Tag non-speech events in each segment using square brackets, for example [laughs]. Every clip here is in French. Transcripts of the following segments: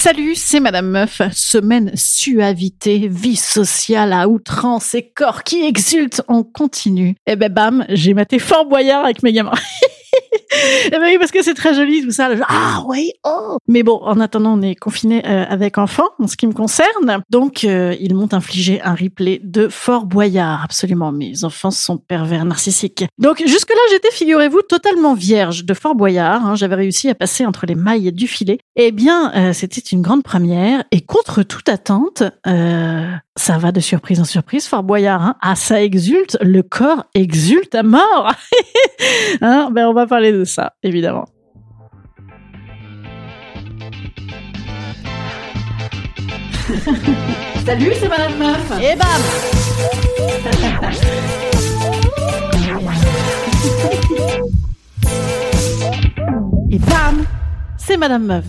Salut, c'est Madame Meuf. Semaine suavité, vie sociale à outrance et corps qui exultent. On continue. Et ben bam, j'ai maté Fort Boyard avec mes gamins. [laughs] Eh oui, parce que c'est très joli tout ça. ah oui, oh. Mais bon, en attendant, on est confiné euh, avec enfants, en ce qui me concerne. Donc, euh, ils m'ont infligé un replay de Fort Boyard. Absolument, mes enfants sont pervers narcissiques. Donc, jusque-là, j'étais, figurez-vous, totalement vierge de Fort Boyard. Hein. J'avais réussi à passer entre les mailles du filet. Eh bien, euh, c'était une grande première. Et contre toute attente, ça va de surprise en surprise, Fort Boyard. Hein. Ah, ça exulte, le corps exulte à mort. [laughs] hein ben, on va parler de ça, évidemment. [laughs] Salut, c'est Madame Meuf. Et bam [laughs] Et bam, c'est Madame Meuf.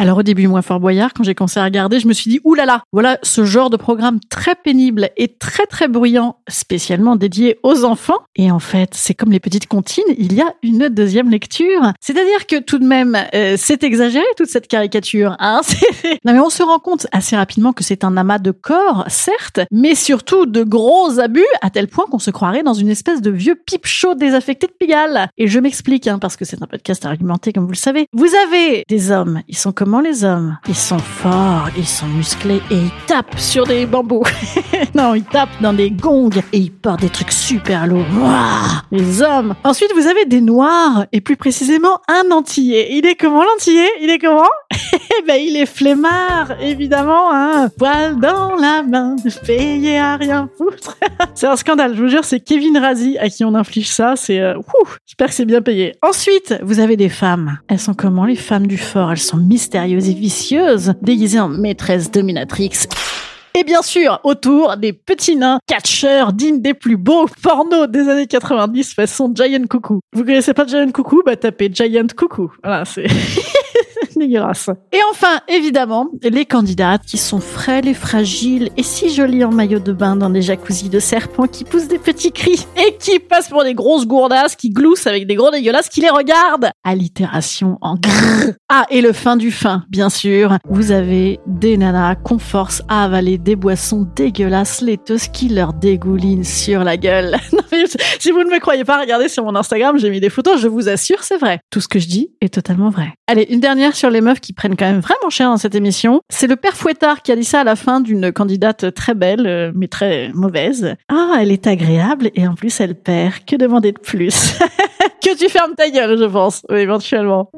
Alors au début, moi, Fort Boyard, quand j'ai commencé à regarder, je me suis dit, oulala, voilà ce genre de programme très pénible et très très bruyant, spécialement dédié aux enfants. Et en fait, c'est comme les petites comptines, il y a une deuxième lecture. C'est-à-dire que tout de même, euh, c'est exagéré toute cette caricature. Hein [laughs] non mais on se rend compte assez rapidement que c'est un amas de corps, certes, mais surtout de gros abus, à tel point qu'on se croirait dans une espèce de vieux pipe chaud désaffecté de Pigalle. Et je m'explique, hein, parce que c'est un podcast argumenté, comme vous le savez. Vous avez des hommes, ils sont comme les hommes Ils sont forts, ils sont musclés et ils tapent sur des bambous. [laughs] non, ils tapent dans des gongs et ils portent des trucs super lourds. les hommes. Ensuite, vous avez des noirs et plus précisément un antillais. Il est comment l'antillais? Il est comment? Eh [laughs] ben, il est flemmard, évidemment. Hein. Poil dans la main, payé à rien foutre. [laughs] c'est un scandale, je vous jure, c'est Kevin Razi à qui on inflige ça. C'est, euh, j'espère que c'est bien payé. Ensuite, vous avez des femmes. Elles sont comment les femmes du fort? Elles sont mystérieuses et vicieuse, déguisée en maîtresse dominatrix. Et bien sûr, autour des petits nains catcheurs dignes des plus beaux pornos des années 90 façon Giant Coucou. Vous connaissez pas Giant Coucou Bah tapez Giant Coucou. Voilà, c'est... [laughs] dégueulasse. Et enfin, évidemment, les candidates qui sont frêles et fragiles et si jolies en maillot de bain dans des jacuzzis de serpents qui poussent des petits cris [laughs] et qui passent pour des grosses gourdasses qui gloussent avec des gros dégueulasses qui les regardent. Allitération en grrr. [laughs] Ah, et le fin du fin, bien sûr. Vous avez des nanas qu'on force à avaler des boissons dégueulasses laiteuses qui leur dégoulinent sur la gueule. [laughs] non, mais si vous ne me croyez pas, regardez sur mon Instagram, j'ai mis des photos, je vous assure, c'est vrai. Tout ce que je dis est totalement vrai. Allez, une dernière sur les meufs qui prennent quand même vraiment cher dans cette émission. C'est le père Fouettard qui a dit ça à la fin d'une candidate très belle, euh, mais très mauvaise. Ah, elle est agréable et en plus elle perd. Que demander de plus? [laughs] Que tu fermes ta gueule, je pense, éventuellement.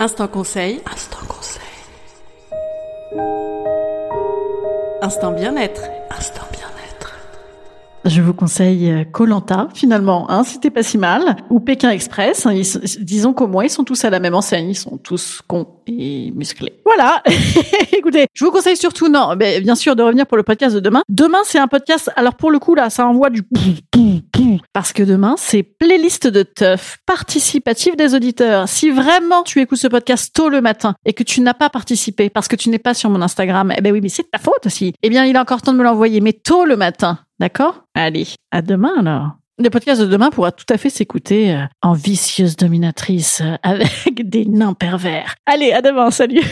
Instant conseil. Instant conseil. Instant bien-être. Je vous conseille Colanta euh, finalement, hein, c'était pas si mal, ou Pékin Express. Hein, disons qu'au moins ils sont tous à la même enseigne, ils sont tous cons et musclés. Voilà. [laughs] Écoutez, je vous conseille surtout non, bien sûr de revenir pour le podcast de demain. Demain c'est un podcast. Alors pour le coup là, ça envoie du parce que demain c'est playlist de teuf participative des auditeurs. Si vraiment tu écoutes ce podcast tôt le matin et que tu n'as pas participé parce que tu n'es pas sur mon Instagram, eh ben oui, mais c'est ta faute aussi. Eh bien, il est encore temps de me l'envoyer, mais tôt le matin. D'accord? Allez, à demain alors. Le podcast de demain pourra tout à fait s'écouter euh, en vicieuse dominatrice euh, [laughs] avec des nains pervers. Allez, à demain, salut